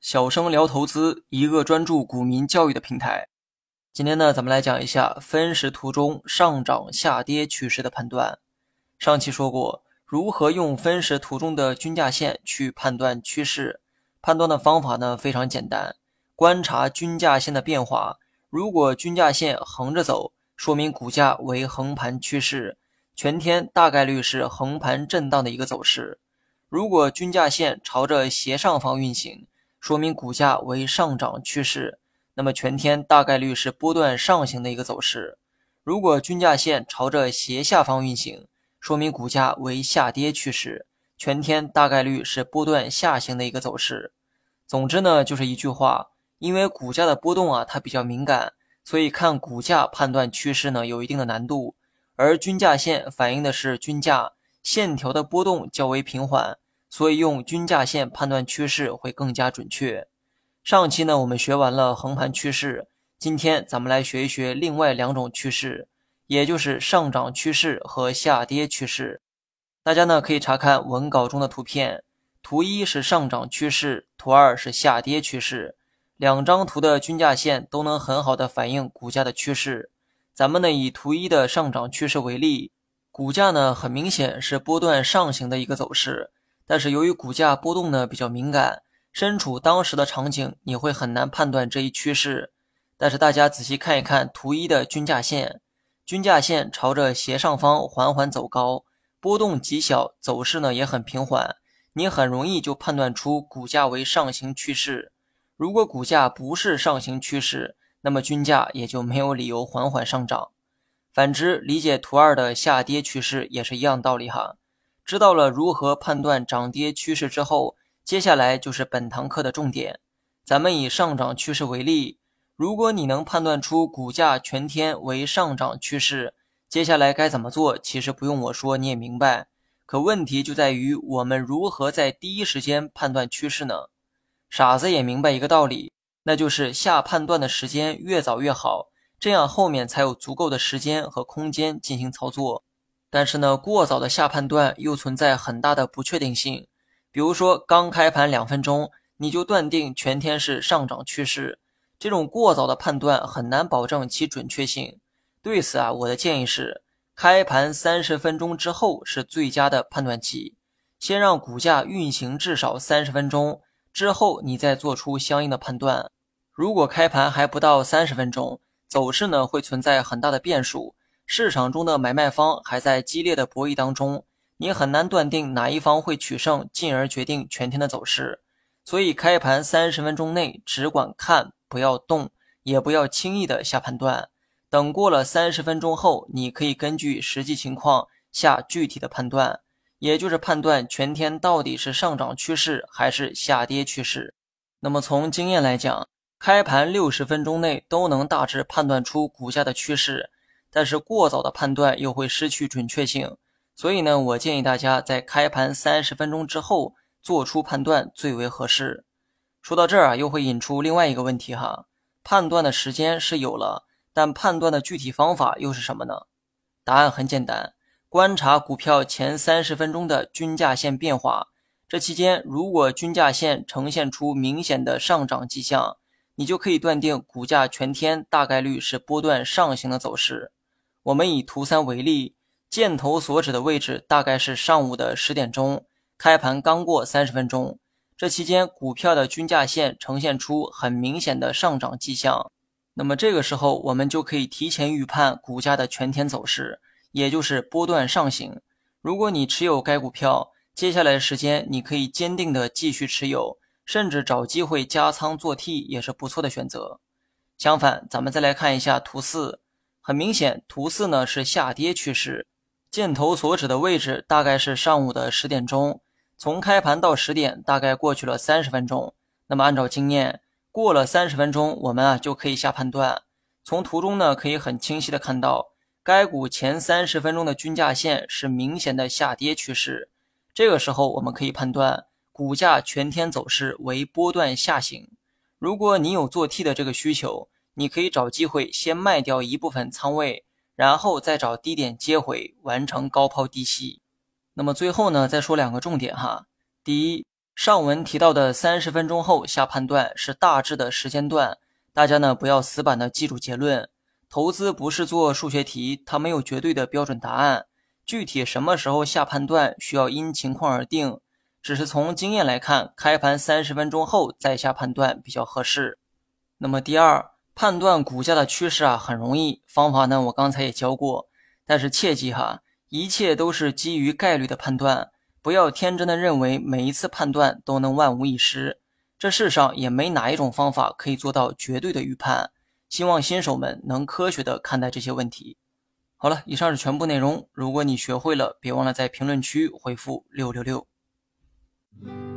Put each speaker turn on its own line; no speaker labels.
小生聊投资，一个专注股民教育的平台。今天呢，咱们来讲一下分时图中上涨、下跌趋势的判断。上期说过，如何用分时图中的均价线去判断趋势。判断的方法呢非常简单，观察均价线的变化。如果均价线横着走，说明股价为横盘趋势，全天大概率是横盘震荡的一个走势。如果均价线朝着斜上方运行，说明股价为上涨趋势。那么全天大概率是波段上行的一个走势。如果均价线朝着斜下方运行，说明股价为下跌趋势，全天大概率是波段下行的一个走势。总之呢，就是一句话，因为股价的波动啊，它比较敏感，所以看股价判断趋势呢，有一定的难度。而均价线反映的是均价线条的波动较为平缓，所以用均价线判断趋势会更加准确。上期呢，我们学完了横盘趋势，今天咱们来学一学另外两种趋势，也就是上涨趋势和下跌趋势。大家呢可以查看文稿中的图片，图一是上涨趋势，图二是下跌趋势。两张图的均价线都能很好的反映股价的趋势。咱们呢以图一的上涨趋势为例，股价呢很明显是波段上行的一个走势，但是由于股价波动呢比较敏感。身处当时的场景，你会很难判断这一趋势。但是大家仔细看一看图一的均价线，均价线朝着斜上方缓缓走高，波动极小，走势呢也很平缓，你很容易就判断出股价为上行趋势。如果股价不是上行趋势，那么均价也就没有理由缓缓上涨。反之，理解图二的下跌趋势也是一样道理哈。知道了如何判断涨跌趋势之后。接下来就是本堂课的重点，咱们以上涨趋势为例，如果你能判断出股价全天为上涨趋势，接下来该怎么做？其实不用我说你也明白。可问题就在于我们如何在第一时间判断趋势呢？傻子也明白一个道理，那就是下判断的时间越早越好，这样后面才有足够的时间和空间进行操作。但是呢，过早的下判断又存在很大的不确定性。比如说，刚开盘两分钟，你就断定全天是上涨趋势，这种过早的判断很难保证其准确性。对此啊，我的建议是，开盘三十分钟之后是最佳的判断期，先让股价运行至少三十分钟之后，你再做出相应的判断。如果开盘还不到三十分钟，走势呢会存在很大的变数，市场中的买卖方还在激烈的博弈当中。你很难断定哪一方会取胜，进而决定全天的走势。所以，开盘三十分钟内只管看，不要动，也不要轻易的下判断。等过了三十分钟后，你可以根据实际情况下具体的判断，也就是判断全天到底是上涨趋势还是下跌趋势。那么，从经验来讲，开盘六十分钟内都能大致判断出股价的趋势，但是过早的判断又会失去准确性。所以呢，我建议大家在开盘三十分钟之后做出判断最为合适。说到这儿啊，又会引出另外一个问题哈：判断的时间是有了，但判断的具体方法又是什么呢？答案很简单，观察股票前三十分钟的均价线变化。这期间，如果均价线呈现出明显的上涨迹象，你就可以断定股价全天大概率是波段上行的走势。我们以图三为例。箭头所指的位置大概是上午的十点钟，开盘刚过三十分钟，这期间股票的均价线呈现出很明显的上涨迹象。那么这个时候，我们就可以提前预判股价的全天走势，也就是波段上行。如果你持有该股票，接下来的时间你可以坚定的继续持有，甚至找机会加仓做 T 也是不错的选择。相反，咱们再来看一下图四，很明显，图四呢是下跌趋势。箭头所指的位置大概是上午的十点钟，从开盘到十点大概过去了三十分钟。那么按照经验，过了三十分钟，我们啊就可以下判断。从图中呢可以很清晰的看到，该股前三十分钟的均价线是明显的下跌趋势。这个时候我们可以判断股价全天走势为波段下行。如果你有做 T 的这个需求，你可以找机会先卖掉一部分仓位。然后再找低点接回，完成高抛低吸。那么最后呢，再说两个重点哈。第一，上文提到的三十分钟后下判断是大致的时间段，大家呢不要死板的记住结论。投资不是做数学题，它没有绝对的标准答案。具体什么时候下判断，需要因情况而定。只是从经验来看，开盘三十分钟后再下判断比较合适。那么第二，判断股价的趋势啊，很容易，方法呢我刚才也教过。但是切记哈，一切都是基于概率的判断，不要天真的认为每一次判断都能万无一失。这世上也没哪一种方法可以做到绝对的预判。希望新手们能科学的看待这些问题。好了，以上是全部内容。如果你学会了，别忘了在评论区回复六六六。Mm-hmm.